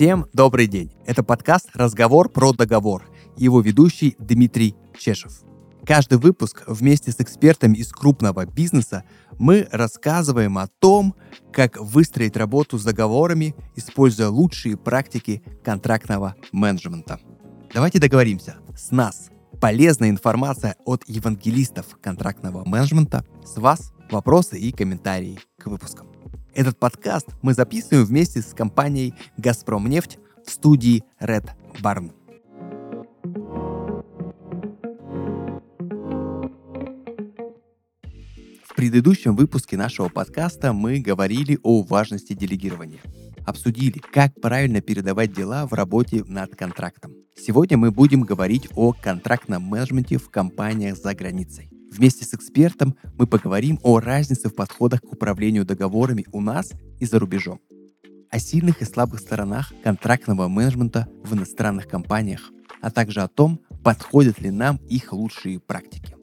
Всем добрый день. Это подкаст «Разговор про договор». Его ведущий Дмитрий Чешев. Каждый выпуск вместе с экспертами из крупного бизнеса мы рассказываем о том, как выстроить работу с договорами, используя лучшие практики контрактного менеджмента. Давайте договоримся. С нас полезная информация от евангелистов контрактного менеджмента. С вас вопросы и комментарии к выпускам. Этот подкаст мы записываем вместе с компанией «Газпромнефть» в студии Red Barn. В предыдущем выпуске нашего подкаста мы говорили о важности делегирования. Обсудили, как правильно передавать дела в работе над контрактом. Сегодня мы будем говорить о контрактном менеджменте в компаниях за границей. Вместе с экспертом мы поговорим о разнице в подходах к управлению договорами у нас и за рубежом, о сильных и слабых сторонах контрактного менеджмента в иностранных компаниях, а также о том, подходят ли нам их лучшие практики.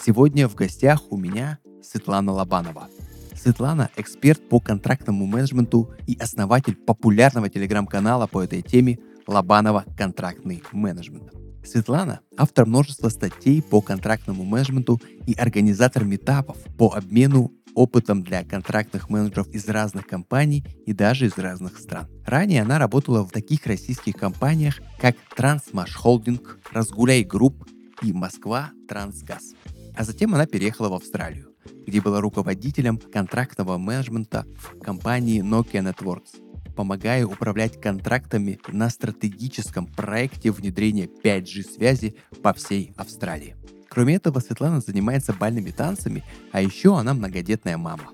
Сегодня в гостях у меня Светлана Лобанова. Светлана – эксперт по контрактному менеджменту и основатель популярного телеграм-канала по этой теме Лобанова «Контрактный менеджмент». Светлана – автор множества статей по контрактному менеджменту и организатор митапов по обмену опытом для контрактных менеджеров из разных компаний и даже из разных стран. Ранее она работала в таких российских компаниях, как Трансмашхолдинг, Разгуляй Групп и Москва Трансгаз. А затем она переехала в Австралию, где была руководителем контрактного менеджмента в компании Nokia Networks – помогая управлять контрактами на стратегическом проекте внедрения 5G-связи по всей Австралии. Кроме этого, Светлана занимается бальными танцами, а еще она многодетная мама.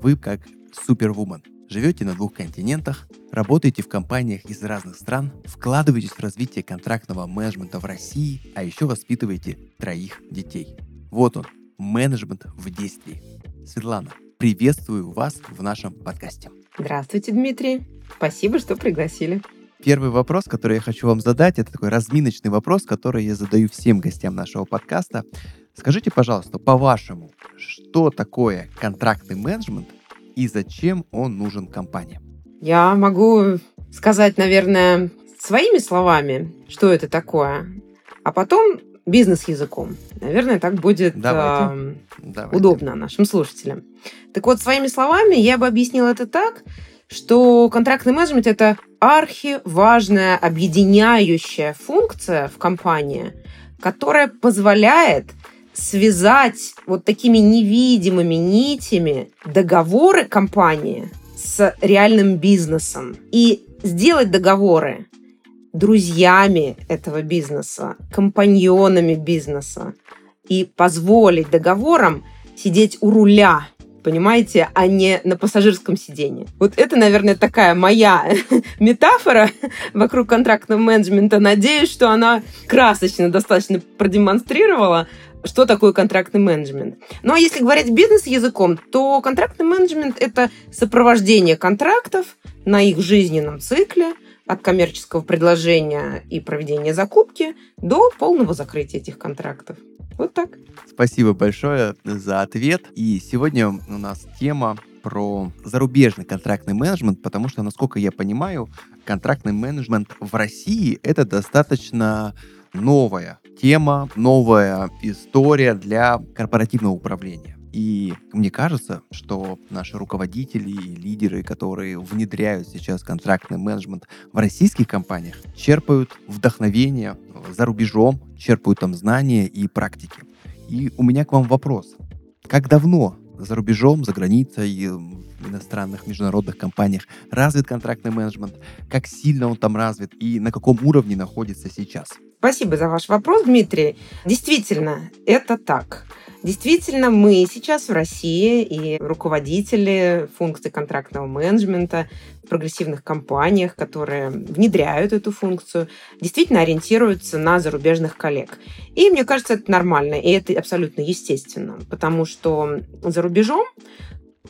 Вы как супервумен. Живете на двух континентах, работаете в компаниях из разных стран, вкладываетесь в развитие контрактного менеджмента в России, а еще воспитываете троих детей. Вот он, менеджмент в действии. Светлана, приветствую вас в нашем подкасте. Здравствуйте, Дмитрий. Спасибо, что пригласили. Первый вопрос, который я хочу вам задать, это такой разминочный вопрос, который я задаю всем гостям нашего подкаста. Скажите, пожалуйста, по-вашему, что такое контрактный менеджмент и зачем он нужен компании? Я могу сказать, наверное, своими словами, что это такое, а потом бизнес-языком. Наверное, так будет Давайте. Э, Давайте. удобно нашим слушателям. Так вот, своими словами я бы объяснила это так, что контрактный менеджмент – это архиважная объединяющая функция в компании, которая позволяет связать вот такими невидимыми нитями договоры компании с реальным бизнесом и сделать договоры друзьями этого бизнеса, компаньонами бизнеса и позволить договорам сидеть у руля понимаете, а не на пассажирском сидении. Вот это, наверное, такая моя метафора вокруг контрактного менеджмента. Надеюсь, что она красочно достаточно продемонстрировала, что такое контрактный менеджмент. Ну а если говорить бизнес-языком, то контрактный менеджмент – это сопровождение контрактов на их жизненном цикле, от коммерческого предложения и проведения закупки до полного закрытия этих контрактов. Вот так. Спасибо большое за ответ. И сегодня у нас тема про зарубежный контрактный менеджмент, потому что, насколько я понимаю, контрактный менеджмент в России это достаточно новая тема, новая история для корпоративного управления. И мне кажется, что наши руководители и лидеры, которые внедряют сейчас контрактный менеджмент в российских компаниях, черпают вдохновение за рубежом, черпают там знания и практики. И у меня к вам вопрос. Как давно за рубежом, за границей, и в иностранных международных компаниях развит контрактный менеджмент, как сильно он там развит и на каком уровне находится сейчас? Спасибо за ваш вопрос, Дмитрий. Действительно, это так. Действительно, мы сейчас в России и руководители функций контрактного менеджмента в прогрессивных компаниях, которые внедряют эту функцию, действительно ориентируются на зарубежных коллег. И мне кажется, это нормально, и это абсолютно естественно, потому что за рубежом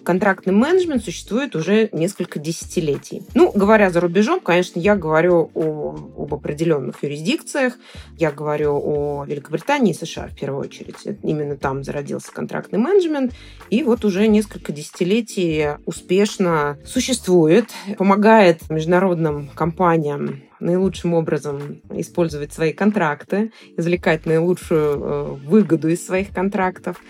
контрактный менеджмент существует уже несколько десятилетий. Ну, говоря за рубежом, конечно, я говорю о, об определенных юрисдикциях, я говорю о Великобритании и США в первую очередь. Именно там зародился контрактный менеджмент, и вот уже несколько десятилетий успешно существует, помогает международным компаниям наилучшим образом использовать свои контракты, извлекать наилучшую э, выгоду из своих контрактов.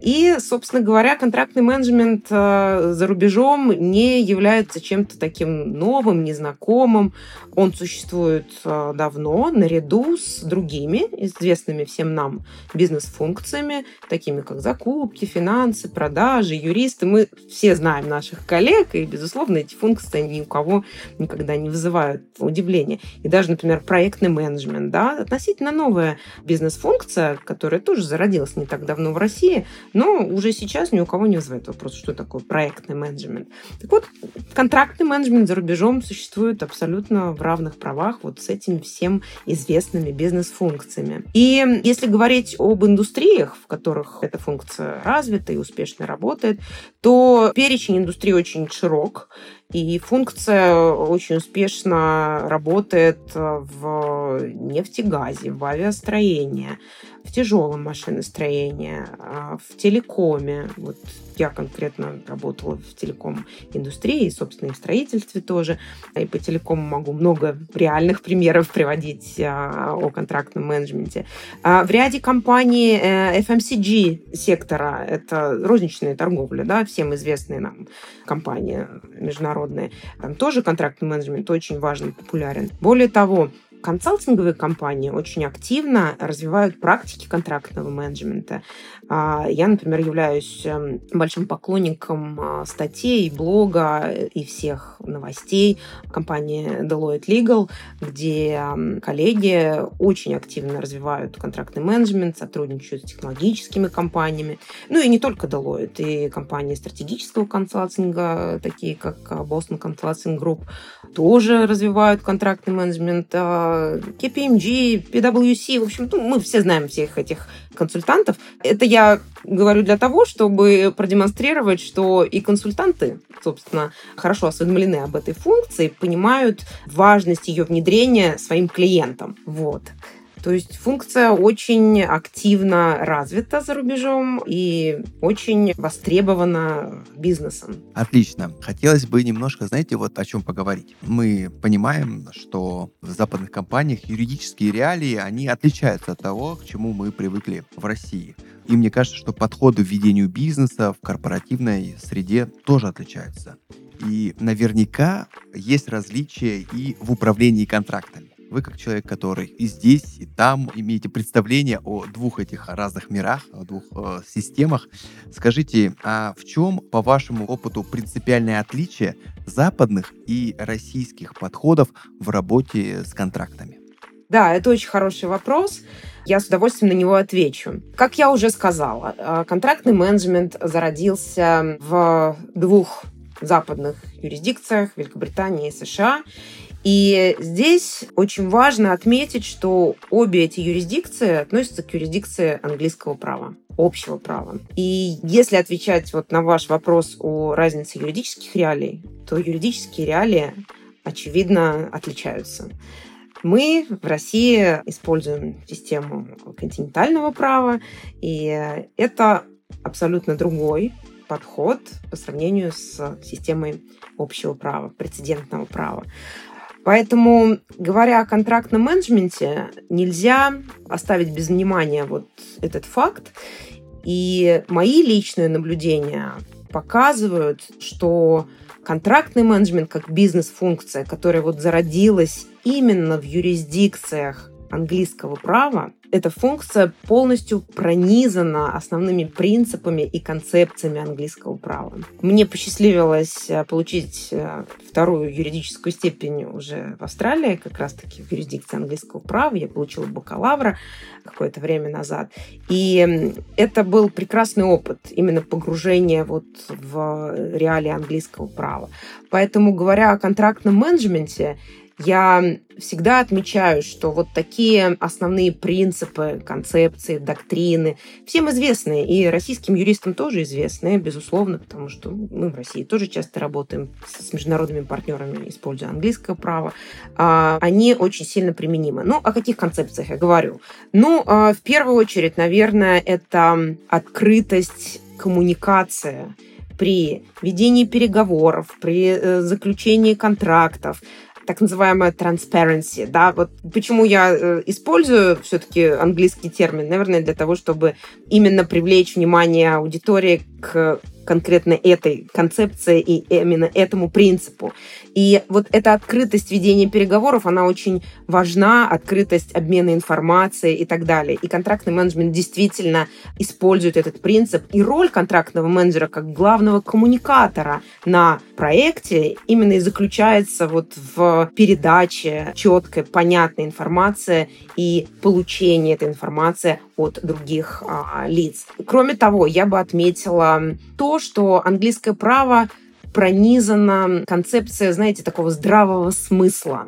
И, собственно говоря, контрактный менеджмент э, за рубежом не является чем-то таким новым, незнакомым. Он существует э, давно, наряду с другими известными всем нам бизнес-функциями, такими как закупки, финансы, продажи, юристы. Мы все знаем наших коллег, и, безусловно, эти функции ни у кого никогда не вызывают удивления. И даже, например, проектный менеджмент, да, относительно новая бизнес-функция, которая тоже зародилась не так давно в России, но уже сейчас ни у кого не вызывает вопрос, что такое проектный менеджмент. Так вот, контрактный менеджмент за рубежом существует абсолютно в равных правах вот с этими всем известными бизнес-функциями. И если говорить об индустриях, в которых эта функция развита и успешно работает, то перечень индустрии очень широк. И функция очень успешно работает в нефтегазе, в авиастроении, в тяжелом машиностроении, а, в телекоме. Вот я конкретно работала в телеком-индустрии, собственно, и в строительстве тоже. И по телекому могу много реальных примеров приводить а, о контрактном менеджменте. А, в ряде компаний э, FMCG сектора, это розничная торговля, да, всем известные нам компании международные, там тоже контрактный менеджмент очень важен, популярен. Более того, консалтинговые компании очень активно развивают практики контрактного менеджмента. А, я, например, являюсь эм, большим поклонником а, статей, блога и всех новостей компании Deloitte Legal, где коллеги очень активно развивают контрактный менеджмент, сотрудничают с технологическими компаниями. Ну и не только Deloitte, и компании стратегического консалтинга, такие как Boston Consulting Group, тоже развивают контрактный менеджмент. KPMG, PwC, в общем, ну, мы все знаем всех этих консультантов. Это я говорю для того, чтобы продемонстрировать, что и консультанты, собственно, хорошо осведомлены об этой функции, понимают важность ее внедрения своим клиентам. Вот. То есть функция очень активно развита за рубежом и очень востребована бизнесом. Отлично. Хотелось бы немножко, знаете, вот о чем поговорить. Мы понимаем, что в западных компаниях юридические реалии, они отличаются от того, к чему мы привыкли в России. И мне кажется, что подходы к ведению бизнеса в корпоративной среде тоже отличаются. И наверняка есть различия и в управлении контрактами. Вы как человек, который и здесь, и там имеете представление о двух этих разных мирах, о двух э, системах. Скажите, а в чем, по вашему опыту, принципиальное отличие западных и российских подходов в работе с контрактами? Да, это очень хороший вопрос. Я с удовольствием на него отвечу. Как я уже сказала, э, контрактный менеджмент зародился в двух западных юрисдикциях, Великобритании и США. И здесь очень важно отметить, что обе эти юрисдикции относятся к юрисдикции английского права общего права. И если отвечать вот на ваш вопрос о разнице юридических реалий, то юридические реалии, очевидно, отличаются. Мы в России используем систему континентального права, и это абсолютно другой подход по сравнению с системой общего права, прецедентного права. Поэтому, говоря о контрактном менеджменте, нельзя оставить без внимания вот этот факт. И мои личные наблюдения показывают, что контрактный менеджмент как бизнес-функция, которая вот зародилась именно в юрисдикциях английского права, эта функция полностью пронизана основными принципами и концепциями английского права. Мне посчастливилось э, получить э, вторую юридическую степень уже в Австралии, как раз-таки в юрисдикции английского права. Я получила бакалавра какое-то время назад. И это был прекрасный опыт, именно погружение вот в реалии английского права. Поэтому, говоря о контрактном менеджменте, я всегда отмечаю, что вот такие основные принципы, концепции, доктрины, всем известные, и российским юристам тоже известны, безусловно, потому что мы в России тоже часто работаем с международными партнерами, используя английское право, а, они очень сильно применимы. Ну, о каких концепциях я говорю? Ну, а, в первую очередь, наверное, это открытость коммуникация при ведении переговоров, при э, заключении контрактов, так называемая transparency, да, вот почему я э, использую все-таки английский термин, наверное, для того, чтобы именно привлечь внимание аудитории к конкретно этой концепции и именно этому принципу. И вот эта открытость ведения переговоров, она очень важна, открытость обмена информацией и так далее. И контрактный менеджмент действительно использует этот принцип. И роль контрактного менеджера как главного коммуникатора на проекте именно и заключается вот в передаче четкой, понятной информации и получении этой информации от других а, лиц. Кроме того, я бы отметила то, что английское право пронизана концепция, знаете, такого здравого смысла.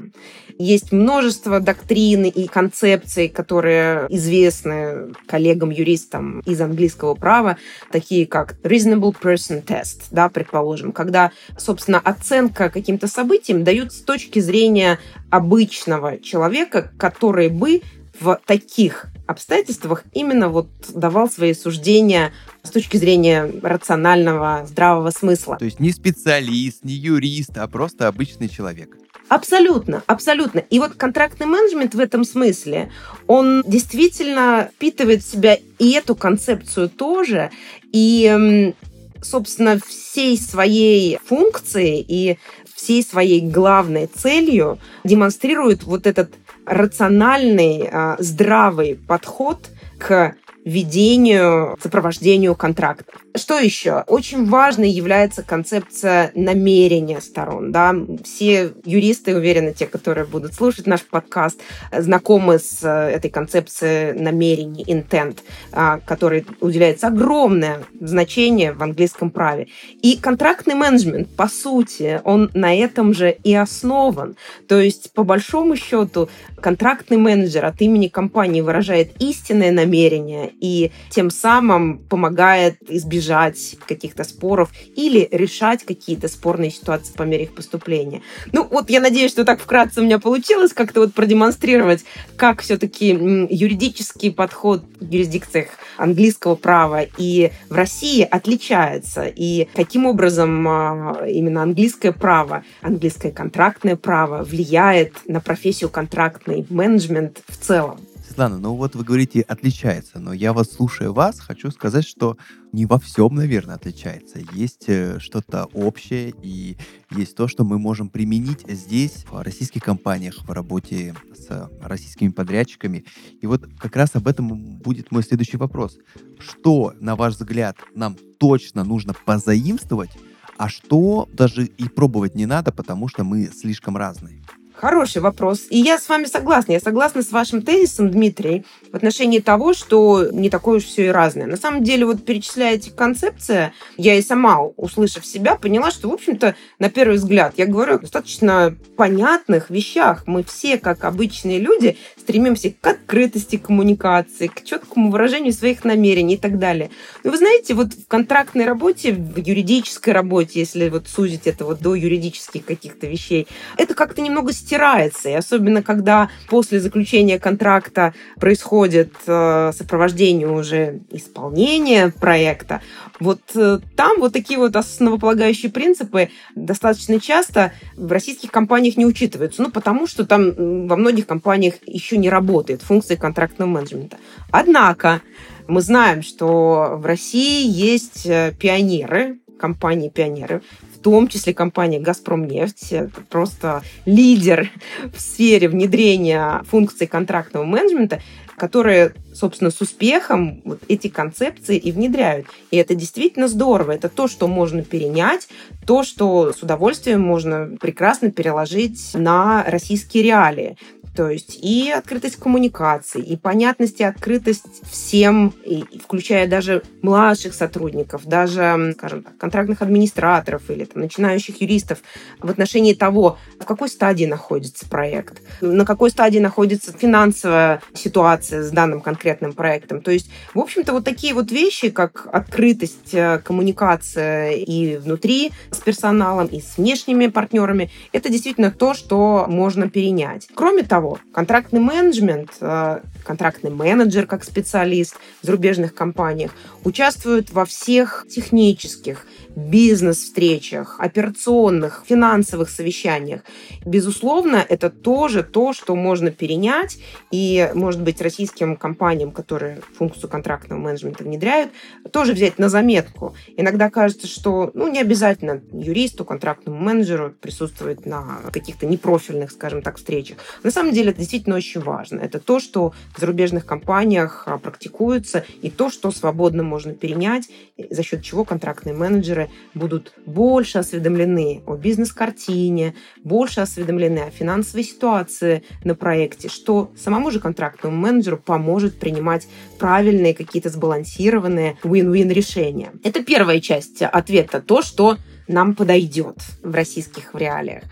Есть множество доктрин и концепций, которые известны коллегам-юристам из английского права, такие как reasonable person test, да, предположим, когда, собственно, оценка каким-то событиям дают с точки зрения обычного человека, который бы в таких обстоятельствах именно вот давал свои суждения с точки зрения рационального, здравого смысла. То есть не специалист, не юрист, а просто обычный человек. Абсолютно, абсолютно. И вот контрактный менеджмент в этом смысле, он действительно впитывает в себя и эту концепцию тоже, и, собственно, всей своей функцией и всей своей главной целью демонстрирует вот этот рациональный, а, здравый подход к ведению, сопровождению контракта. Что еще? Очень важной является концепция намерения сторон. Да? Все юристы, уверены, те, которые будут слушать наш подкаст, знакомы с э, этой концепцией намерений, intent, а, которой уделяется огромное значение в английском праве. И контрактный менеджмент, по сути, он на этом же и основан. То есть, по большому счету, контрактный менеджер от имени компании выражает истинное намерение и тем самым помогает избежать каких-то споров или решать какие-то спорные ситуации по мере их поступления. Ну, вот я надеюсь, что так вкратце у меня получилось как-то вот продемонстрировать, как все-таки юридический подход в юрисдикциях английского права и в России отличается, и каким образом а, именно английское право, английское контрактное право влияет на профессию контрактный менеджмент в целом. Светлана, ну вот вы говорите, отличается, но я вас, слушая вас, хочу сказать, что не во всем, наверное, отличается. Есть э, что-то общее и есть то, что мы можем применить здесь, в российских компаниях, в работе с российскими подрядчиками. И вот как раз об этом будет мой следующий вопрос. Что, на ваш взгляд, нам точно нужно позаимствовать, а что даже и пробовать не надо, потому что мы слишком разные? Хороший вопрос. И я с вами согласна. Я согласна с вашим тезисом, Дмитрий, в отношении того, что не такое уж все и разное. На самом деле, вот перечисляя эти концепции, я и сама, услышав себя, поняла, что, в общем-то, на первый взгляд, я говорю о достаточно понятных вещах. Мы все, как обычные люди, стремимся к открытости коммуникации, к четкому выражению своих намерений и так далее. Но вы знаете, вот в контрактной работе, в юридической работе, если вот сузить это вот до юридических каких-то вещей, это как-то немного стирается. И особенно, когда после заключения контракта происходит э, сопровождение уже исполнения проекта, вот э, там вот такие вот основополагающие принципы достаточно часто в российских компаниях не учитываются. Ну, потому что там во многих компаниях еще не работает функция контрактного менеджмента. Однако мы знаем, что в России есть э, пионеры, компании-пионеры, в том числе компания «Газпромнефть». Это просто лидер в сфере внедрения функций контрактного менеджмента, которые, собственно, с успехом вот эти концепции и внедряют. И это действительно здорово. Это то, что можно перенять, то, что с удовольствием можно прекрасно переложить на российские реалии. То есть и открытость коммуникаций, и понятность и открытость всем, и, включая даже младших сотрудников, даже, скажем так, контрактных администраторов или там, начинающих юристов в отношении того, в какой стадии находится проект, на какой стадии находится финансовая ситуация с данным конкретным проектом. То есть, в общем-то, вот такие вот вещи, как открытость, э, коммуникация и внутри с персоналом, и с внешними партнерами, это действительно то, что можно перенять. Кроме того, контрактный менеджмент, э, контрактный менеджер как специалист в зарубежных компаниях участвует во всех технических, бизнес-встречах, операционных, финансовых совещаниях. Безусловно, это тоже то, что можно перенять, и, может быть, российским компаниям, которые функцию контрактного менеджмента внедряют, тоже взять на заметку. Иногда кажется, что ну, не обязательно юристу, контрактному менеджеру присутствовать на каких-то непрофильных, скажем так, встречах. На самом деле это действительно очень важно. Это то, что в зарубежных компаниях а, практикуется, и то, что свободно можно перенять, за счет чего контрактные менеджеры будут больше осведомлены о бизнес-картине, больше осведомлены о финансовой ситуации на проекте, что самому же контрактному менеджеру поможет принимать правильные, какие-то сбалансированные win-win решения. Это первая часть ответа, то, что нам подойдет в российских реалиях.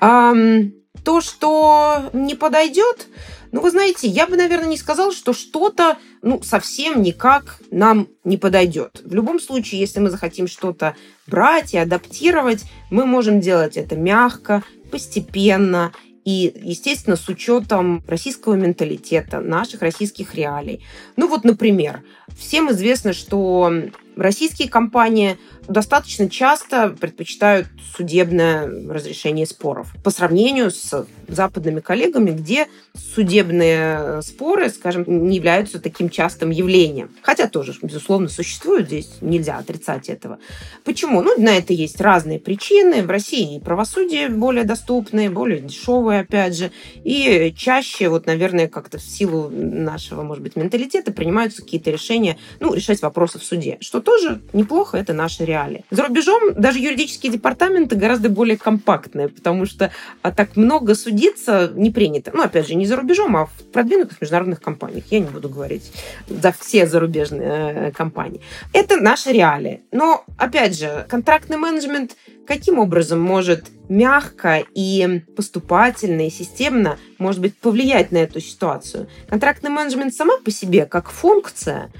То, что не подойдет, ну, вы знаете, я бы, наверное, не сказала, что что-то, ну, совсем никак нам не подойдет. В любом случае, если мы захотим что-то брать и адаптировать, мы можем делать это мягко, постепенно и, естественно, с учетом российского менталитета, наших российских реалий. Ну вот, например, всем известно, что российские компании достаточно часто предпочитают судебное разрешение споров по сравнению с западными коллегами, где судебные споры, скажем, не являются таким частым явлением. Хотя тоже, безусловно, существуют, здесь нельзя отрицать этого. Почему? Ну, на это есть разные причины. В России правосудие более доступное, более дешевое, опять же. И чаще, вот, наверное, как-то в силу нашего, может быть, менталитета принимаются какие-то решения, ну, решать вопросы в суде, что тоже неплохо, это наши реалии. За рубежом даже юридические департаменты гораздо более компактные, потому что а, так много судиться не принято. Ну, опять же, не за рубежом, а в продвинутых международных компаниях. Я не буду говорить за все зарубежные э, компании. Это наши реалии. Но, опять же, контрактный менеджмент каким образом может мягко и поступательно и системно, может быть, повлиять на эту ситуацию. Контрактный менеджмент сама по себе, как функция,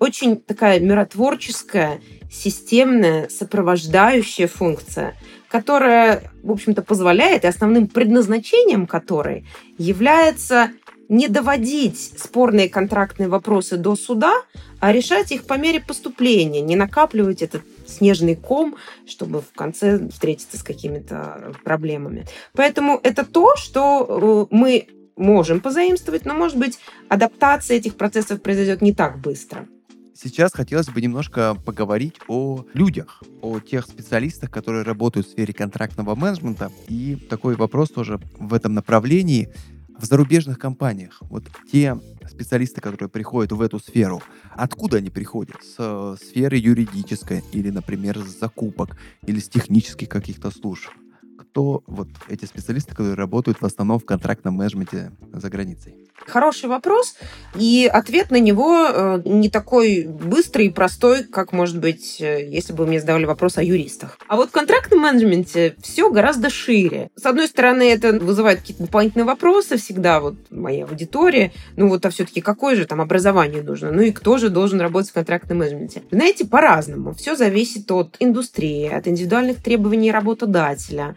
очень такая миротворческая, системная, сопровождающая функция, которая, в общем-то, позволяет, и основным предназначением которой является не доводить спорные контрактные вопросы до суда, а решать их по мере поступления, не накапливать этот снежный ком, чтобы в конце встретиться с какими-то проблемами. Поэтому это то, что э, мы можем позаимствовать, но, может быть, адаптация этих процессов произойдет не так быстро. Сейчас хотелось бы немножко поговорить о людях, о тех специалистах, которые работают в сфере контрактного менеджмента. И такой вопрос тоже в этом направлении. В зарубежных компаниях, вот те специалисты, которые приходят в эту сферу, откуда они приходят? С э, сферы юридической или, например, с закупок или с технических каких-то служб? Кто вот эти специалисты, которые работают в основном в контрактном менеджменте за границей? Хороший вопрос, и ответ на него э, не такой быстрый и простой, как, может быть, э, если бы мне задавали вопрос о юристах. А вот в контрактном менеджменте все гораздо шире. С одной стороны, это вызывает какие-то дополнительные вопросы всегда, вот моей аудитории, ну вот, а все-таки какое же там образование нужно? Ну и кто же должен работать в контрактном менеджменте? Знаете, по-разному. Все зависит от индустрии, от индивидуальных требований работодателя,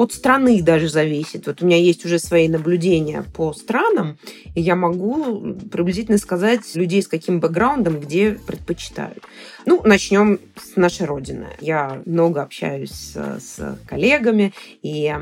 от страны даже зависит. Вот у меня есть уже свои наблюдения по странам, и я могу приблизительно сказать людей с каким бэкграундом, где предпочитают. Ну, начнем с нашей Родины. Я много общаюсь с, с коллегами и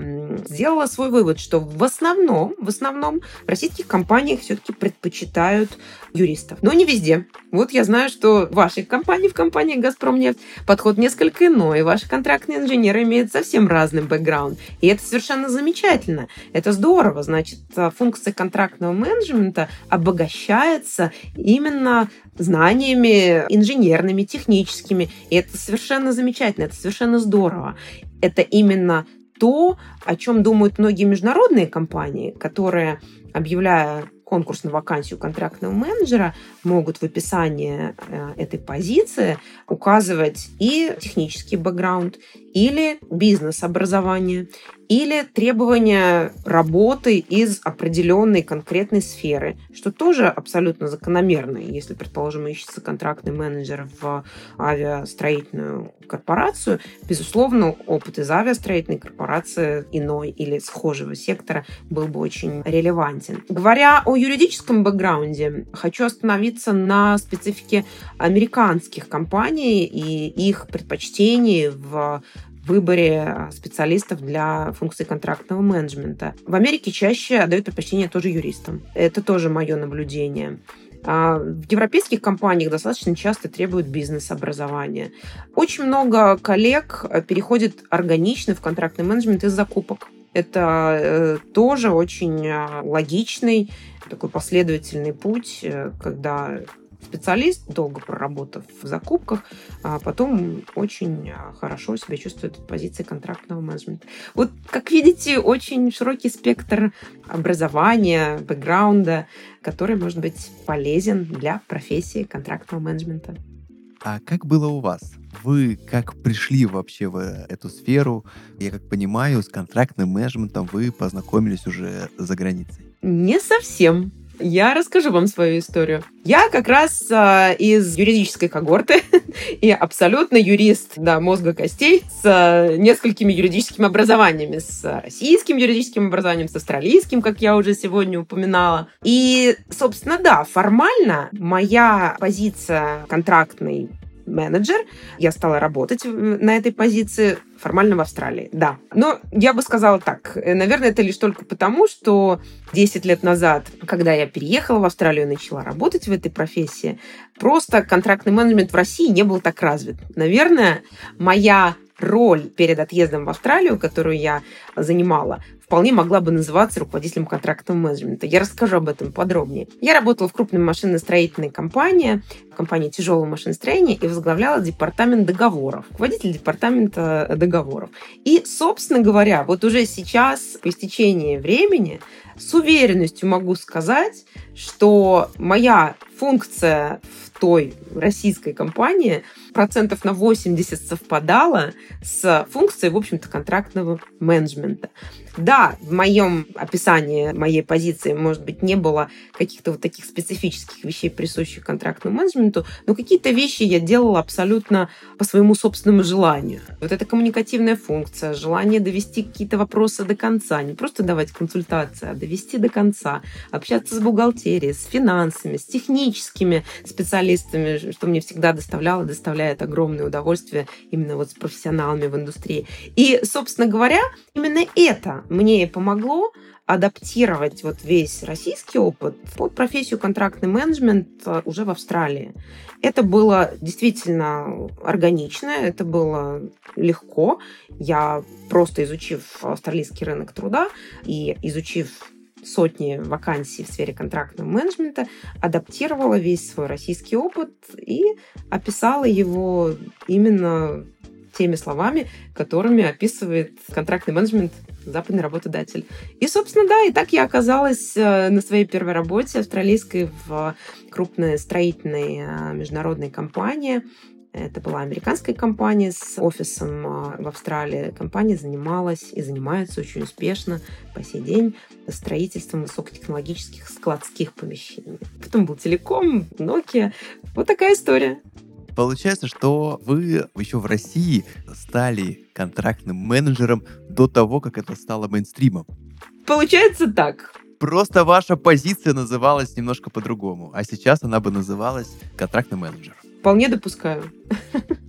сделала свой вывод, что в основном, в основном в российских компаниях все-таки предпочитают юристов. Но не везде. Вот я знаю, что в вашей компании, в компании «Газпромнефть» подход несколько иной. Ваши контрактные инженеры имеют совсем разный бэкграунд. И это совершенно замечательно. Это здорово. Значит, функция контрактного менеджмента обогащается именно знаниями инженерными, техническими. И это совершенно замечательно, это совершенно здорово. Это именно то, о чем думают многие международные компании, которые, объявляя конкурс на вакансию контрактного менеджера, могут в описании э, этой позиции указывать и технический бэкграунд, или бизнес-образование, или требования работы из определенной конкретной сферы, что тоже абсолютно закономерно. Если, предположим, ищется контрактный менеджер в авиастроительную корпорацию, безусловно, опыт из авиастроительной корпорации иной или схожего сектора был бы очень релевантен. Говоря о юридическом бэкграунде, хочу остановиться на специфике американских компаний и их предпочтений в выборе а, специалистов для функций контрактного менеджмента. В Америке чаще отдают предпочтение тоже юристам. Это тоже мое наблюдение. А, в европейских компаниях достаточно часто требуют бизнес-образования. Очень много коллег э, переходит органично в контрактный менеджмент из закупок. Это э, тоже очень а, логичный, такой последовательный путь, э, когда специалист, долго проработав в закупках, а потом очень а, хорошо себя чувствует в позиции контрактного менеджмента. Вот, как видите, очень широкий спектр образования, бэкграунда, который может быть полезен для профессии контрактного менеджмента. А как было у вас? Вы как пришли вообще в эту сферу? Я как понимаю, с контрактным менеджментом вы познакомились уже за границей. Не совсем. Я расскажу вам свою историю. Я как раз э, из юридической когорты и абсолютно юрист до мозга костей с э, несколькими юридическими образованиями. С российским юридическим образованием, с австралийским, как я уже сегодня упоминала. И, собственно, да, формально моя позиция контрактной менеджер. Я стала работать на этой позиции формально в Австралии, да. Но я бы сказала так, э, наверное, это лишь только потому, что 10 лет назад, когда я переехала в Австралию и начала работать в этой профессии, просто контрактный менеджмент в России не был так развит. Наверное, моя роль перед отъездом в Австралию, которую я занимала, вполне могла бы называться руководителем контрактного менеджмента. Я расскажу об этом подробнее. Я работала в крупной машиностроительной компании, компании тяжелого машиностроения, и возглавляла департамент договоров, руководитель департамента договоров. И, собственно говоря, вот уже сейчас, по истечении времени, с уверенностью могу сказать, что моя функция в той российской компании процентов на 80 совпадала с функцией, в общем-то, контрактного менеджмента. Да, в моем описании моей позиции, может быть, не было каких-то вот таких специфических вещей, присущих контрактному менеджменту, но какие-то вещи я делала абсолютно по своему собственному желанию. Вот эта коммуникативная функция, желание довести какие-то вопросы до конца, не просто давать консультации, а довести до конца, общаться с бухгалтерией, с финансами, с техническими специалистами, что мне всегда доставляло, доставляет огромное удовольствие именно вот с профессионалами в индустрии. И, собственно говоря, именно это мне и помогло адаптировать вот весь российский опыт под профессию контрактный менеджмент э, уже в Австралии. Это было действительно органично, это было легко. Я просто изучив австралийский рынок труда и изучив сотни вакансий в сфере контрактного менеджмента, адаптировала весь свой российский опыт и описала его именно теми словами, которыми описывает контрактный менеджмент западный работодатель. И, собственно, да, и так я оказалась э, на своей первой работе австралийской в крупной строительной э, международной компании. Это была американская компания с офисом э, в Австралии. Компания занималась и занимается очень успешно по сей день строительством высокотехнологических складских помещений. Потом был телеком, Nokia. Вот такая история. Получается, что вы еще в России стали контрактным менеджером до того, как это стало мейнстримом. Получается так. Просто ваша позиция называлась немножко по-другому, а сейчас она бы называлась контрактный менеджер. Вполне допускаю.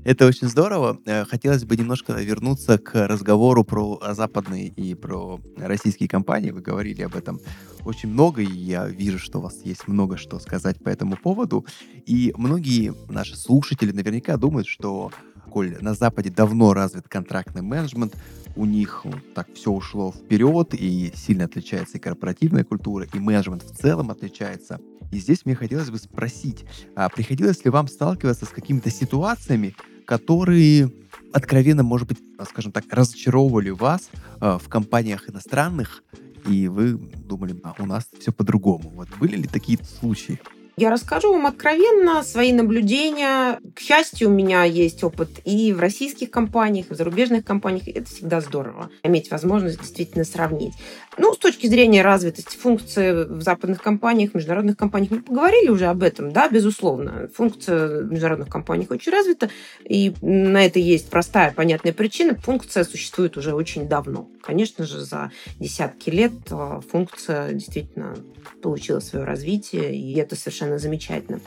Это очень здорово. Э, хотелось бы немножко вернуться к разговору про западные и про российские компании. Вы говорили об этом очень много, и я вижу, что у вас есть много что сказать по этому поводу. И многие наши слушатели наверняка думают, что коль на Западе давно развит контрактный менеджмент, у них так все ушло вперед, и сильно отличается и корпоративная культура, и менеджмент в целом отличается. И здесь мне хотелось бы спросить, а приходилось ли вам сталкиваться с какими-то ситуациями, которые откровенно, может быть, скажем так, разочаровывали вас э, в компаниях иностранных, и вы думали, а у нас все по-другому. Вот были ли такие случаи? Я расскажу вам откровенно свои наблюдения. К счастью, у меня есть опыт и в российских компаниях, и в зарубежных компаниях. Это всегда здорово. Иметь возможность действительно сравнить. Ну, с точки зрения развитости функции в западных компаниях, международных компаниях, мы поговорили уже об этом, да, безусловно. Функция в международных компаниях очень развита, и на это есть простая, понятная причина. Функция существует уже очень давно. Конечно же, за десятки лет а, функция действительно получила свое развитие, и это совершенно замечательно.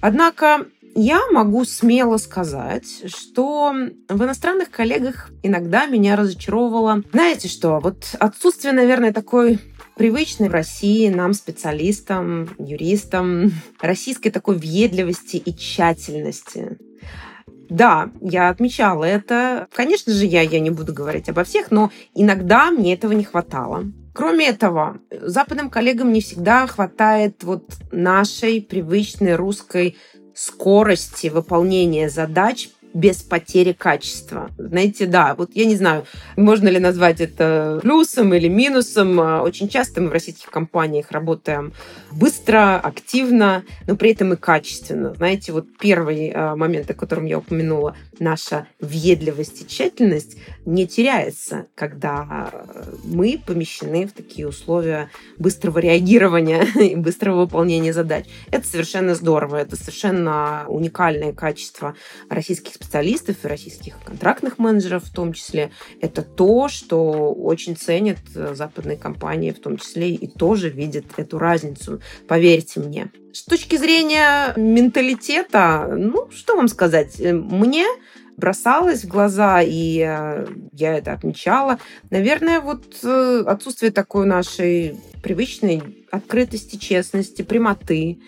Однако я могу смело сказать, что в иностранных коллегах иногда меня разочаровывало. Знаете что, вот отсутствие, наверное, такой привычной в России нам, специалистам, юристам, российской такой въедливости и тщательности. Да, я отмечала это. Конечно же, я, я не буду говорить обо всех, но иногда мне этого не хватало. Кроме этого, западным коллегам не всегда хватает вот нашей привычной русской скорости выполнения задач без потери качества. Знаете, да, вот я не знаю, можно ли назвать это плюсом или минусом. А, очень часто мы в российских компаниях работаем быстро, активно, но при этом и качественно. Знаете, вот первый а, момент, о котором я упомянула, наша въедливость и тщательность не теряется, когда мы помещены в такие условия быстрого реагирования и быстрого выполнения задач. Это совершенно здорово, это совершенно уникальное качество российских специалистов и российских контрактных менеджеров в том числе. Это то, что очень ценят западные компании в том числе и тоже видят эту разницу, поверьте мне. С точки зрения менталитета, ну, что вам сказать, мне бросалось в глаза, и э, я это отмечала. Наверное, вот э, отсутствие такой нашей привычной открытости, честности, прямоты,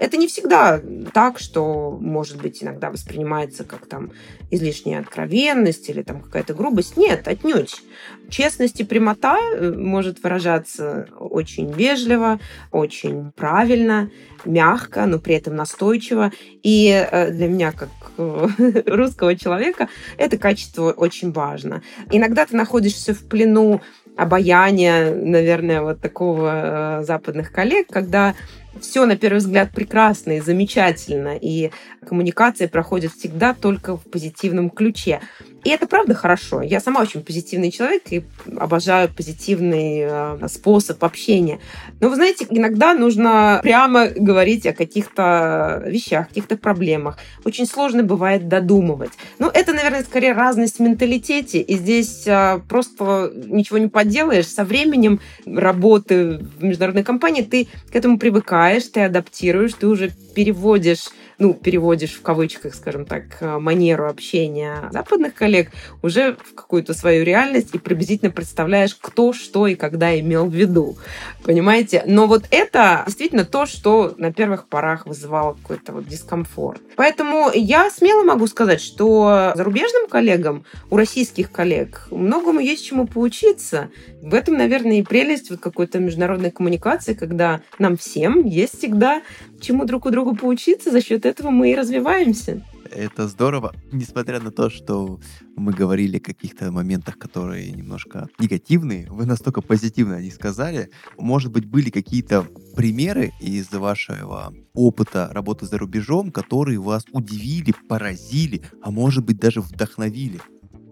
это не всегда так, что, может быть, иногда воспринимается как там излишняя откровенность или там какая-то грубость. Нет, отнюдь. Честность и прямота э, может выражаться очень вежливо, очень правильно, мягко, но при этом настойчиво. И э, для меня, как э, русского человека, это качество очень важно. Иногда ты находишься в плену обаяния, наверное, вот такого западных коллег, когда все, на первый взгляд, прекрасно и замечательно, и коммуникация проходит всегда только в позитивном ключе. И это правда хорошо. Я сама очень позитивный человек и обожаю позитивный э, способ общения. Но вы знаете, иногда нужно прямо говорить о каких-то вещах, каких-то проблемах. Очень сложно бывает додумывать. Ну, это, наверное, скорее разность в менталитете. И здесь э, просто ничего не поделаешь. Со временем работы в международной компании ты к этому привыкаешь, ты адаптируешь, ты уже переводишь ну, переводишь в кавычках, скажем так, э, манеру общения западных коллег уже в какую-то свою реальность и приблизительно представляешь, кто, что и когда имел в виду. Понимаете? Но вот это действительно то, что на первых порах вызывало какой-то вот дискомфорт. Поэтому я смело могу сказать, что зарубежным коллегам, у российских коллег многому есть чему поучиться. В этом, наверное, и прелесть вот какой-то международной коммуникации, когда нам всем есть всегда чему друг у друга поучиться, за счет этого мы и развиваемся. Это здорово, несмотря на то, что мы говорили о каких-то моментах, которые немножко негативные, вы настолько позитивно они сказали. Может быть, были какие-то примеры из вашего опыта работы за рубежом, которые вас удивили, поразили, а может быть даже вдохновили?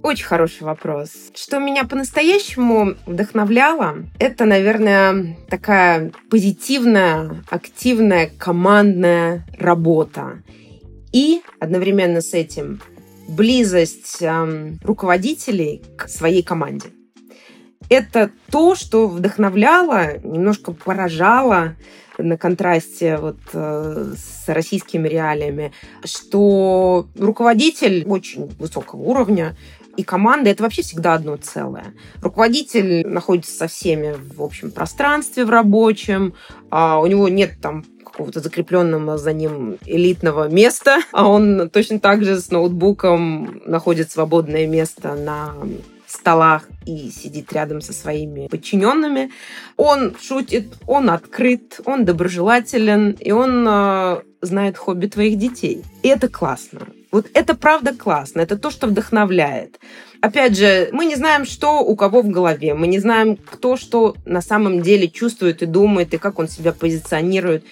Очень хороший вопрос. Что меня по-настоящему вдохновляло, это, наверное, такая позитивная, активная командная работа. И одновременно с этим близость эм, руководителей к своей команде. Это то, что вдохновляло, немножко поражало на контрасте вот э, с российскими реалиями, что руководитель очень высокого уровня, и команда — это вообще всегда одно целое. Руководитель находится со всеми в общем пространстве, в рабочем, а у него нет там какого-то закрепленного за ним элитного места, а он точно так же с ноутбуком находит свободное место на столах и сидит рядом со своими подчиненными. Он шутит, он открыт, он доброжелателен, и он э, знает хобби твоих детей. И это классно. Вот это правда классно, это то, что вдохновляет. Опять же, мы не знаем, что у кого в голове, мы не знаем, кто что на самом деле чувствует и думает, и как он себя позиционирует.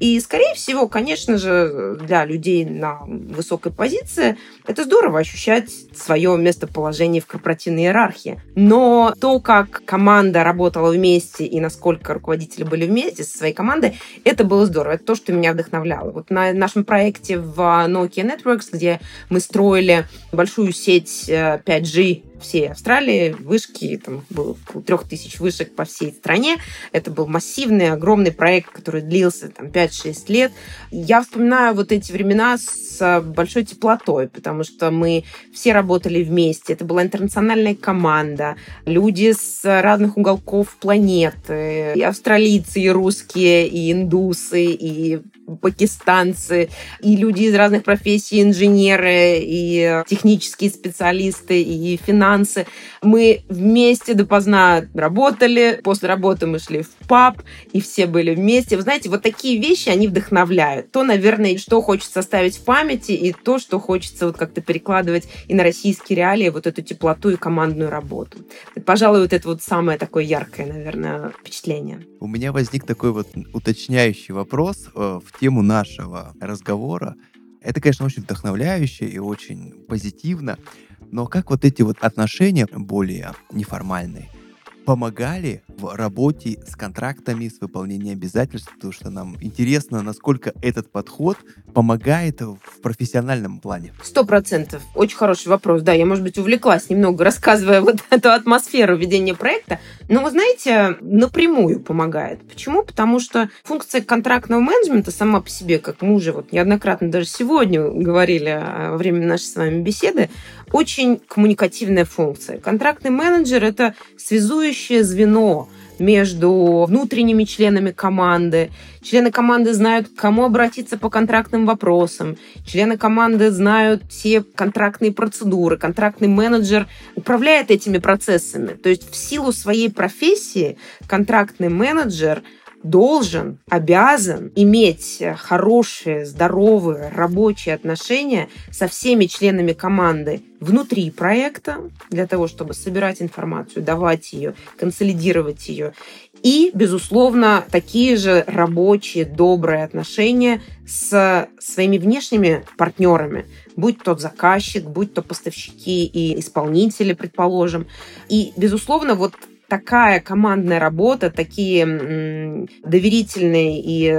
И, скорее всего, конечно же, для людей на высокой позиции это здорово ощущать свое местоположение в корпоративной иерархии. Но то, как команда работала вместе и насколько руководители были вместе со своей командой, это было здорово. Это то, что меня вдохновляло. Вот на нашем проекте в Nokia Networks, где мы строили большую сеть 5G э, всей Австралии, вышки, там было около трех тысяч вышек по всей стране. Это был массивный, огромный проект, который длился там 5-6 лет. Я вспоминаю вот эти времена с большой теплотой, потому что мы все работали вместе. Это была интернациональная команда, люди с разных уголков планеты, и австралийцы, и русские, и индусы, и пакистанцы, и люди из разных профессий, инженеры, и технические специалисты, и финансы. Мы вместе допоздна работали, после работы мы шли в паб, и все были вместе. Вы знаете, вот такие вещи, они вдохновляют. То, наверное, что хочется оставить в памяти, и то, что хочется вот как-то перекладывать и на российские реалии, вот эту теплоту и командную работу. Пожалуй, вот это вот самое такое яркое, наверное, впечатление. У меня возник такой вот уточняющий вопрос э, в тему нашего разговора. Это, конечно, очень вдохновляюще и очень позитивно, но как вот эти вот отношения более неформальные – помогали в работе с контрактами, с выполнением обязательств, потому что нам интересно, насколько этот подход помогает в профессиональном плане. Сто процентов. Очень хороший вопрос. Да, я, может быть, увлеклась немного, рассказывая вот эту атмосферу ведения проекта. Но, вы знаете, напрямую помогает. Почему? Потому что функция контрактного менеджмента сама по себе, как мы уже вот неоднократно даже сегодня говорили во время нашей с вами беседы, очень коммуникативная функция. Контрактный менеджер – это связующее звено между внутренними членами команды. Члены команды знают, к кому обратиться по контрактным вопросам. Члены команды знают все контрактные процедуры. Контрактный менеджер управляет этими процессами. То есть в силу своей профессии контрактный менеджер – должен, обязан иметь хорошие, здоровые рабочие отношения со всеми членами команды внутри проекта, для того, чтобы собирать информацию, давать ее, консолидировать ее. И, безусловно, такие же рабочие, добрые отношения с своими внешними партнерами, будь то заказчик, будь то поставщики и исполнители, предположим. И, безусловно, вот такая командная работа, такие доверительные и,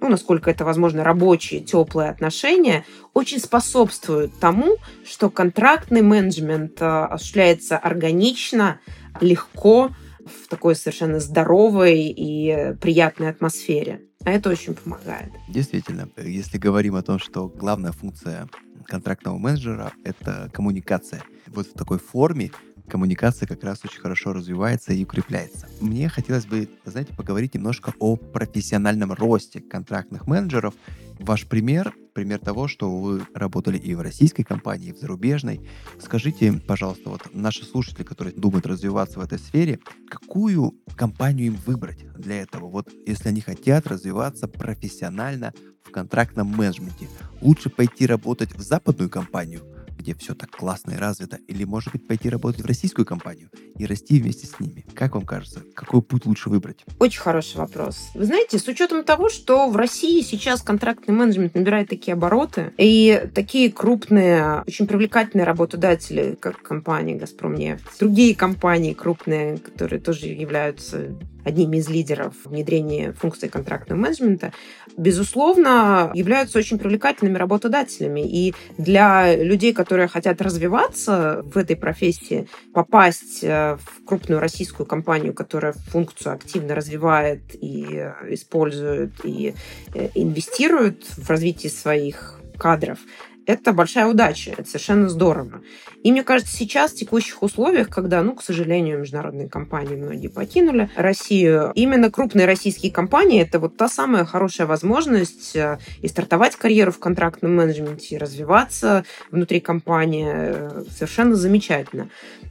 ну, насколько это возможно, рабочие, теплые отношения очень способствуют тому, что контрактный менеджмент а, осуществляется органично, легко, в такой совершенно здоровой и приятной атмосфере. А это очень помогает. Действительно, если говорим о том, что главная функция контрактного менеджера — это коммуникация. Вот в такой форме коммуникация как раз очень хорошо развивается и укрепляется. Мне хотелось бы, знаете, поговорить немножко о профессиональном росте контрактных менеджеров. Ваш пример, пример того, что вы работали и в российской компании, и в зарубежной. Скажите, пожалуйста, вот наши слушатели, которые думают развиваться в этой сфере, какую компанию им выбрать для этого? Вот если они хотят развиваться профессионально в контрактном менеджменте, лучше пойти работать в западную компанию – где все так классно и развито, или, может быть, пойти работать в российскую компанию и расти вместе с ними? Как вам кажется, какой путь лучше выбрать? Очень хороший вопрос. Вы знаете, с учетом того, что в России сейчас контрактный менеджмент набирает такие обороты, и такие крупные, очень привлекательные работодатели, как компания «Газпромнефть», другие компании крупные, которые тоже являются одними из лидеров внедрения функций контрактного менеджмента, безусловно, являются очень привлекательными работодателями. И для людей, которые хотят развиваться в этой профессии, попасть э, в крупную российскую компанию, которая функцию активно развивает и э, использует, и э, инвестирует в развитие своих кадров, это большая удача, это совершенно здорово. И мне кажется, сейчас, в текущих условиях, когда, ну, к сожалению, международные компании многие покинули Россию, именно крупные российские компании – это вот та самая хорошая возможность э, и стартовать карьеру в контрактном менеджменте, и развиваться внутри компании. Э, совершенно замечательно.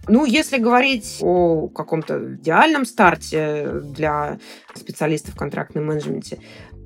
Ну, если говорить о каком-то идеальном старте для специалистов в контрактном менеджменте,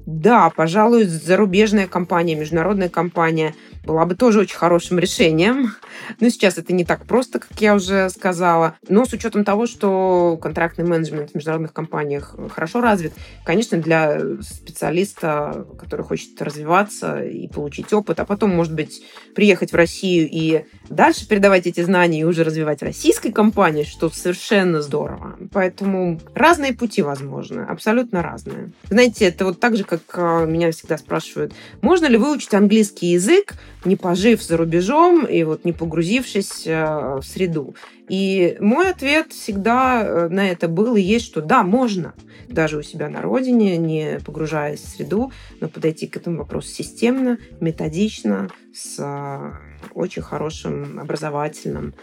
да, пожалуй, зарубежная компания, международная компания – была бы тоже очень хорошим решением. Но сейчас это не так просто, как я уже сказала. Но с учетом того, что контрактный менеджмент в международных компаниях хорошо развит, конечно, для специалиста, который хочет развиваться и получить опыт, а потом, может быть, приехать в Россию и дальше передавать эти знания и уже развивать российской компании, что совершенно здорово. Поэтому разные пути возможны, абсолютно разные. Знаете, это вот так же, как а, меня всегда спрашивают, можно ли выучить английский язык, не пожив за рубежом и вот не погрузившись а, в среду? И мой ответ всегда э, на это был и есть, что да, можно, даже у себя на родине, не погружаясь в среду, но подойти к этому вопросу системно, методично, с а, очень хорошим образовательным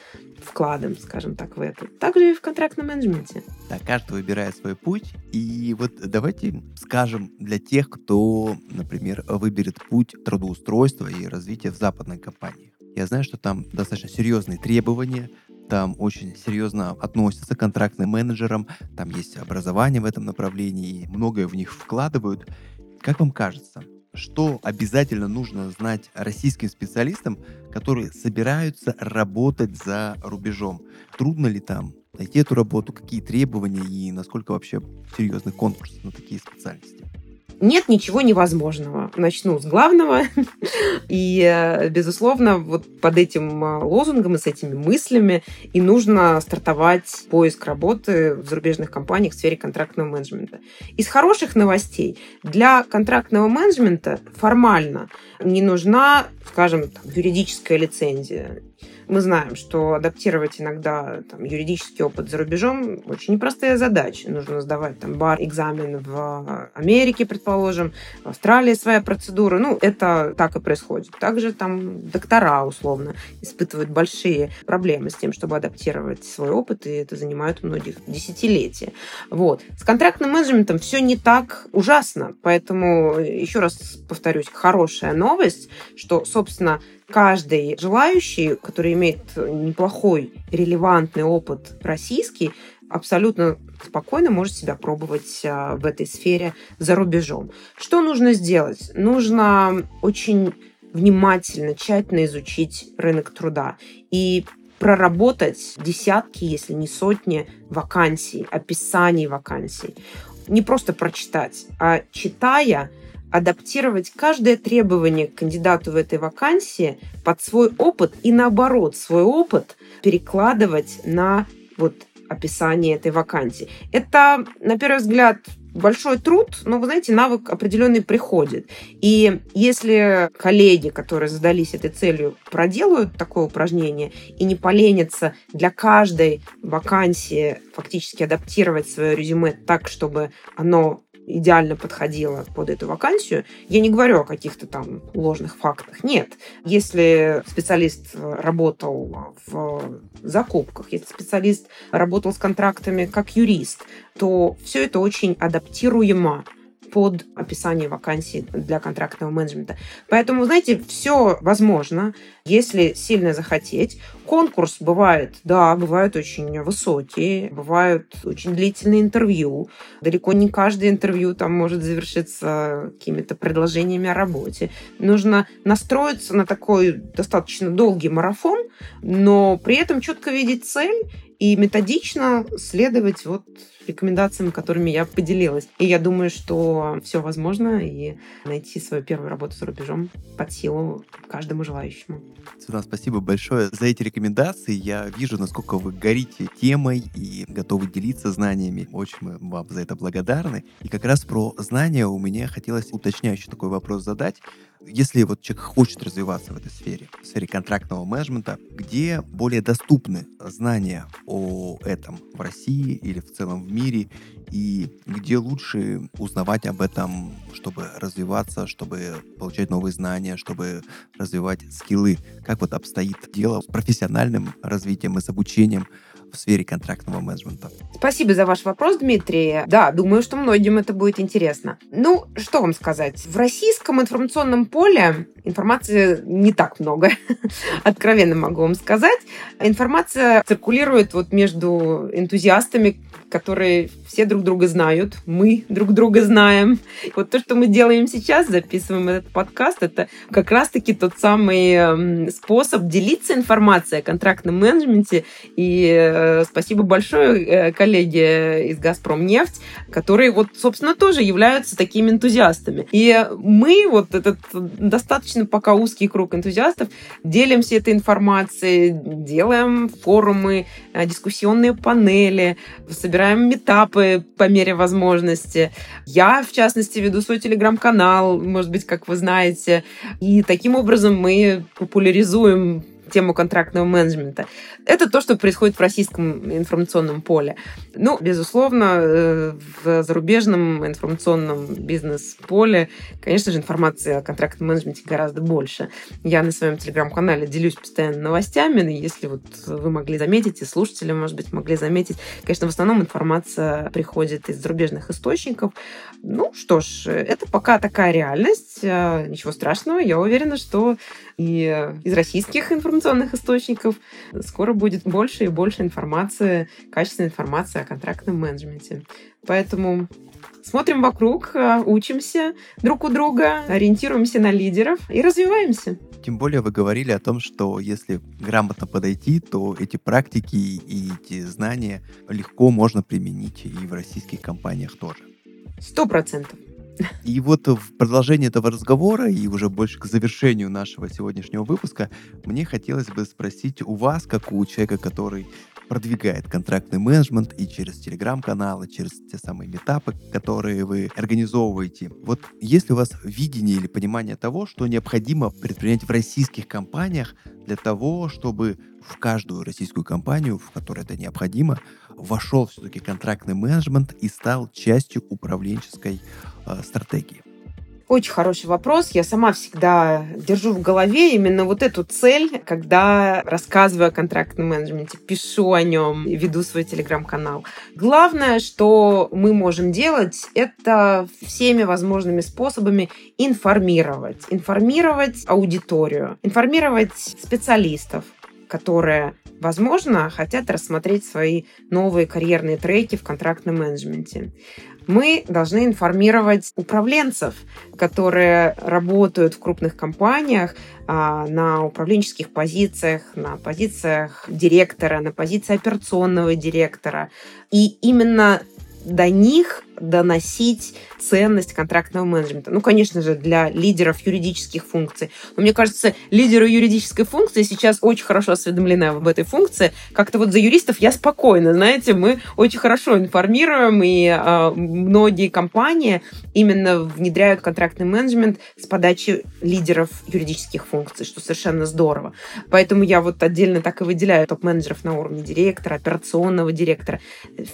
вкладом, скажем так, в это. Также и в контрактном менеджменте. Да, каждый выбирает свой путь. И вот давайте скажем для тех, кто, например, выберет путь трудоустройства и развития в западной компании. Я знаю, что там достаточно серьезные требования, там очень серьезно относятся к контрактным менеджерам, там есть образование в этом направлении, и многое в них вкладывают. Как вам кажется, что обязательно нужно знать российским специалистам, которые собираются работать за рубежом? Трудно ли там найти эту работу, какие требования и насколько вообще серьезный конкурс на такие специальности? Нет ничего невозможного. Начну с главного. И, э, безусловно, вот под этим э, лозунгом и с этими мыслями и нужно стартовать поиск работы в зарубежных компаниях в сфере контрактного менеджмента. Из хороших новостей для контрактного менеджмента формально не нужна, скажем, юридическая лицензия мы знаем, что адаптировать иногда там, юридический опыт за рубежом очень непростая задача. Нужно сдавать там бар-экзамен в Америке, предположим, в Австралии своя процедура. Ну, это так и происходит. Также там доктора, условно, испытывают большие проблемы с тем, чтобы адаптировать свой опыт, и это занимает многих десятилетия. Вот. С контрактным менеджментом все не так ужасно, поэтому, еще раз повторюсь, хорошая новость, что, собственно, каждый желающий, который имеет неплохой, релевантный опыт российский, абсолютно спокойно может себя пробовать а, в этой сфере за рубежом. Что нужно сделать? Нужно очень внимательно, тщательно изучить рынок труда и проработать десятки, если не сотни вакансий, описаний вакансий. Не просто прочитать, а читая, адаптировать каждое требование к кандидату в этой вакансии под свой опыт и наоборот свой опыт перекладывать на вот описание этой вакансии. Это, на первый взгляд, большой труд, но, вы знаете, навык определенный приходит. И если коллеги, которые задались этой целью, проделают такое упражнение и не поленятся для каждой вакансии фактически адаптировать свое резюме так, чтобы оно идеально подходила под эту вакансию. Я не говорю о каких-то там ложных фактах. Нет. Если специалист работал в закупках, если специалист работал с контрактами как юрист, то все это очень адаптируемо под описание вакансий для контрактного менеджмента. Поэтому, знаете, все возможно, если сильно захотеть. Конкурс бывает, да, бывают очень высокие, бывают очень длительные интервью. Далеко не каждое интервью там может завершиться какими-то предложениями о работе. Нужно настроиться на такой достаточно долгий марафон, но при этом четко видеть цель и методично следовать вот рекомендациям, которыми я поделилась. И я думаю, что все возможно, и найти свою первую работу за рубежом под силу каждому желающему. Светлана, спасибо большое за эти рекомендации. Я вижу, насколько вы горите темой и готовы делиться знаниями. Очень мы вам за это благодарны. И как раз про знания у меня хотелось уточняющий такой вопрос задать. Если вот человек хочет развиваться в этой сфере, в сфере контрактного менеджмента, где более доступны знания о этом в России или в целом в мире, и где лучше узнавать об этом, чтобы развиваться, чтобы получать новые знания, чтобы развивать скиллы. Как вот обстоит дело с профессиональным развитием и с обучением в сфере контрактного менеджмента. Спасибо за ваш вопрос, Дмитрий. Да, думаю, что многим это будет интересно. Ну, что вам сказать? В российском информационном поле информации не так много. Откровенно могу вам сказать. Информация циркулирует вот между энтузиастами, которые все друг друг друга знают, мы друг друга знаем. Вот то, что мы делаем сейчас, записываем этот подкаст, это как раз-таки тот самый эм, способ делиться информацией о контрактном менеджменте. И э, спасибо большое э, коллеге из «Газпром нефть», которые вот, собственно, тоже являются такими энтузиастами. И мы, вот этот достаточно пока узкий круг энтузиастов, делимся этой информацией, делаем форумы, э, дискуссионные панели, собираем метапы по мере возможности. Я, в частности, веду свой телеграм-канал, может быть, как вы знаете. И таким образом мы популяризуем тему контрактного менеджмента. Это то, что происходит в российском информационном поле. Ну, безусловно, э, в зарубежном информационном бизнес-поле, конечно же, информации о контрактном менеджменте гораздо больше. Я на своем телеграм-канале делюсь постоянно новостями, если вот вы могли заметить, и слушатели, может быть, могли заметить, конечно, в основном информация приходит из зарубежных источников. Ну что ж, это пока такая реальность, э, ничего страшного. Я уверена, что и из российских информационных источников скоро будет больше и больше информации, качественной информации о контрактном менеджменте. Поэтому смотрим вокруг, э, учимся друг у друга, ориентируемся на лидеров и развиваемся. Тем более вы говорили о том, что если грамотно подойти, то эти практики и эти знания легко можно применить и в российских компаниях тоже. Сто процентов. И вот в продолжение этого разговора и уже больше к завершению нашего сегодняшнего выпуска мне хотелось бы спросить у вас, как у человека, который продвигает контрактный менеджмент и через телеграм-каналы, через те самые метапы, которые вы организовываете. Вот есть ли у вас видение или понимание того, что необходимо предпринять в российских компаниях для того, чтобы в каждую российскую компанию, в которой это необходимо, вошел все-таки контрактный менеджмент и стал частью управленческой э, стратегии? Очень хороший вопрос. Я сама всегда держу в голове именно вот эту цель, когда рассказываю о контрактном менеджменте, пишу о нем, веду свой телеграм-канал. Главное, что мы можем делать, это всеми возможными способами информировать. Информировать аудиторию, информировать специалистов, которые, возможно, хотят рассмотреть свои новые карьерные треки в контрактном менеджменте мы должны информировать управленцев, которые работают в крупных компаниях а, на управленческих позициях, на позициях директора, на позиции операционного директора. И именно до них доносить ценность контрактного менеджмента. Ну, конечно же, для лидеров юридических функций. Но мне кажется, лидеры юридической функции сейчас очень хорошо осведомлены об этой функции. Как-то вот за юристов я спокойна, знаете, мы очень хорошо информируем, и э, многие компании именно внедряют контрактный менеджмент с подачи лидеров юридических функций, что совершенно здорово. Поэтому я вот отдельно так и выделяю топ-менеджеров на уровне директора, операционного директора,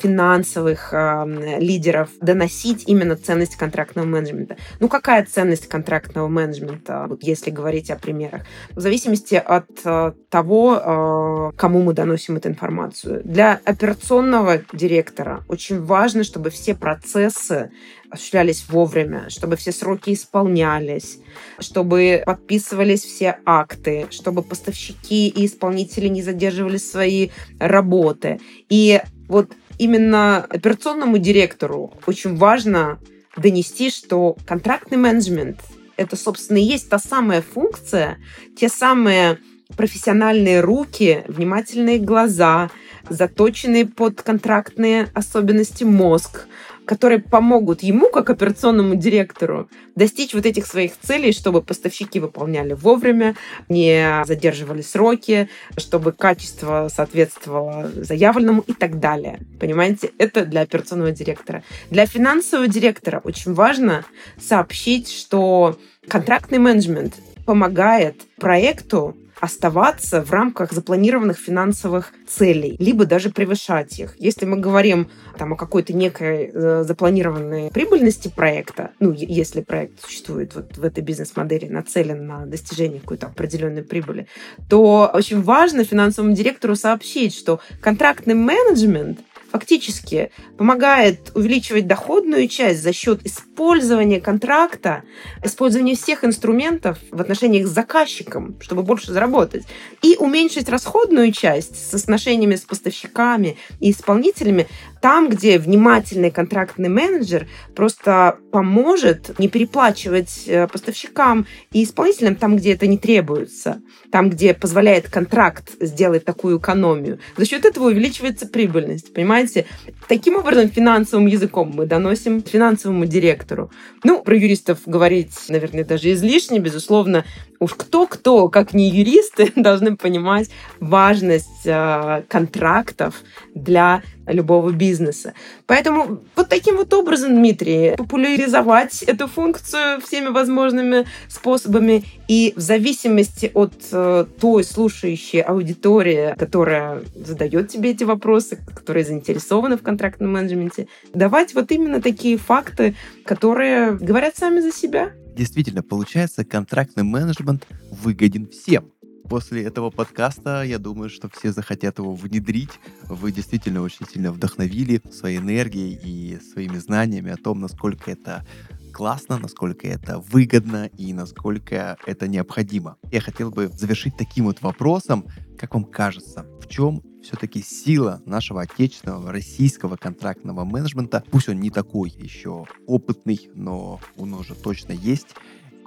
финансовых э, лидеров, доносить именно ценность контрактного менеджмента. Ну, какая ценность контрактного менеджмента, если говорить о примерах? В зависимости от э, того, э, кому мы доносим эту информацию. Для операционного директора очень важно, чтобы все процессы осуществлялись вовремя, чтобы все сроки исполнялись, чтобы подписывались все акты, чтобы поставщики и исполнители не задерживали свои работы. И вот именно операционному директору очень важно донести, что контрактный менеджмент — это, собственно, и есть та самая функция, те самые профессиональные руки, внимательные глаза, заточенный под контрактные особенности мозг, которые помогут ему, как операционному директору, достичь вот этих своих целей, чтобы поставщики выполняли вовремя, не задерживали сроки, чтобы качество соответствовало заявленному и так далее. Понимаете, это для операционного директора. Для финансового директора очень важно сообщить, что контрактный менеджмент помогает проекту оставаться в рамках запланированных финансовых целей, либо даже превышать их. Если мы говорим там, о какой-то некой э, запланированной прибыльности проекта, ну, если проект существует вот в этой бизнес-модели, нацелен на достижение какой-то определенной прибыли, то очень важно финансовому директору сообщить, что контрактный менеджмент фактически помогает увеличивать доходную часть за счет использования контракта, использования всех инструментов в отношениях с заказчиком, чтобы больше заработать, и уменьшить расходную часть с отношениями с поставщиками и исполнителями там, где внимательный контрактный менеджер просто поможет не переплачивать э, поставщикам и исполнителям там, где это не требуется, там, где позволяет контракт сделать такую экономию. За счет этого увеличивается прибыльность, понимаете? Таким образом, финансовым языком мы доносим финансовому директору. Ну, про юристов говорить, наверное, даже излишне, безусловно. Уж кто-кто, как не юристы, должны понимать важность э, контрактов для любого бизнеса. Поэтому вот таким вот образом, Дмитрий, популяризовать эту функцию всеми возможными способами и в зависимости от э, той слушающей аудитории, которая задает тебе эти вопросы, которая заинтересована в контрактном менеджменте, давать вот именно такие факты, которые говорят сами за себя. Действительно, получается, контрактный менеджмент выгоден всем после этого подкаста, я думаю, что все захотят его внедрить. Вы действительно очень сильно вдохновили своей энергией и своими знаниями о том, насколько это классно, насколько это выгодно и насколько это необходимо. Я хотел бы завершить таким вот вопросом, как вам кажется, в чем все-таки сила нашего отечественного российского контрактного менеджмента, пусть он не такой еще опытный, но он уже точно есть,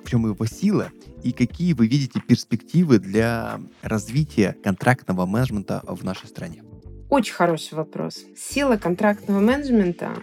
чем его сила и какие вы видите перспективы для развития контрактного менеджмента в нашей стране? Очень хороший вопрос. Сила контрактного менеджмента,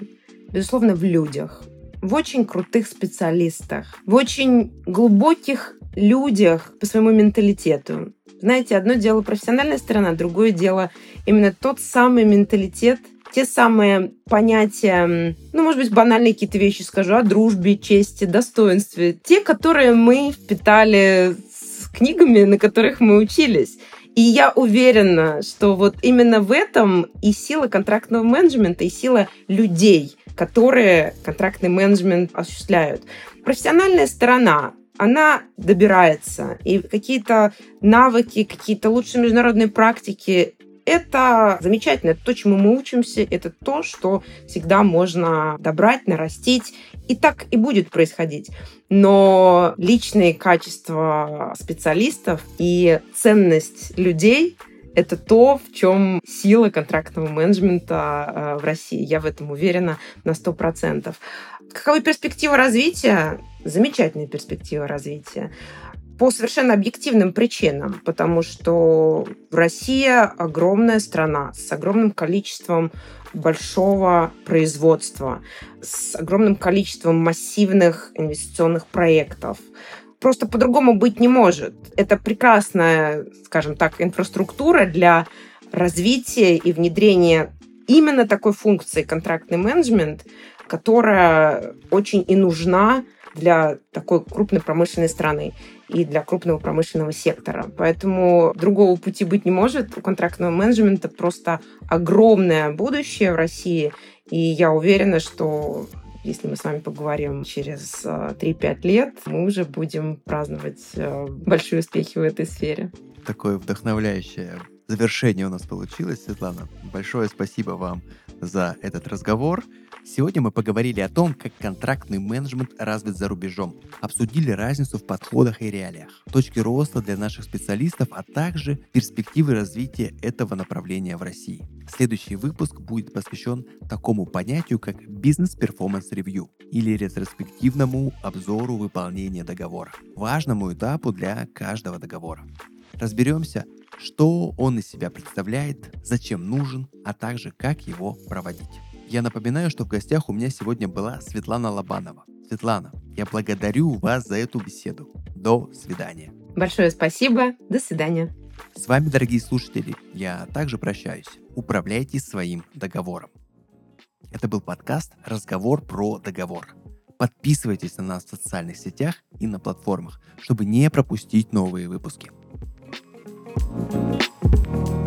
безусловно, в людях, в очень крутых специалистах, в очень глубоких людях по своему менталитету. Знаете, одно дело профессиональная сторона, другое дело именно тот самый менталитет – те самые понятия, ну, может быть, банальные какие-то вещи скажу, о дружбе, чести, достоинстве, те, которые мы впитали с книгами, на которых мы учились. И я уверена, что вот именно в этом и сила контрактного менеджмента, и сила людей, которые контрактный менеджмент осуществляют. Профессиональная сторона, она добирается. И какие-то навыки, какие-то лучшие международные практики это замечательно. Это то, чему мы учимся. Это то, что всегда можно добрать, нарастить. И так и будет происходить. Но личные качества специалистов и ценность людей это то, в чем сила контрактного менеджмента э, в России. Я в этом уверена на 100%. Каковы перспективы развития? Замечательная перспектива развития по совершенно объективным причинам, потому что Россия огромная страна с огромным количеством большого производства, с огромным количеством массивных инвестиционных проектов. Просто по-другому быть не может. Это прекрасная, скажем так, инфраструктура для развития и внедрения именно такой функции контрактный менеджмент, которая очень и нужна для такой крупной промышленной страны и для крупного промышленного сектора. Поэтому другого пути быть не может. У контрактного менеджмента просто огромное будущее в России. И я уверена, что если мы с вами поговорим через 3-5 э, лет, мы уже будем праздновать э, большие успехи в этой сфере. Такое вдохновляющее завершение у нас получилось, Светлана. Большое спасибо вам за этот разговор. Сегодня мы поговорили о том, как контрактный менеджмент развит за рубежом, обсудили разницу в подходах и реалиях, точки роста для наших специалистов, а также перспективы развития этого направления в России. Следующий выпуск будет посвящен такому понятию, как бизнес-перформанс ревью или ретроспективному обзору выполнения договора, важному этапу для каждого договора. Разберемся, что он из себя представляет, зачем нужен, а также как его проводить. Я напоминаю, что в гостях у меня сегодня была Светлана Лобанова. Светлана, я благодарю вас за эту беседу. До свидания. Большое спасибо. До свидания. С вами, дорогие слушатели, я также прощаюсь. Управляйте своим договором. Это был подкаст «Разговор про договор». Подписывайтесь на нас в социальных сетях и на платформах, чтобы не пропустить новые выпуски. thank you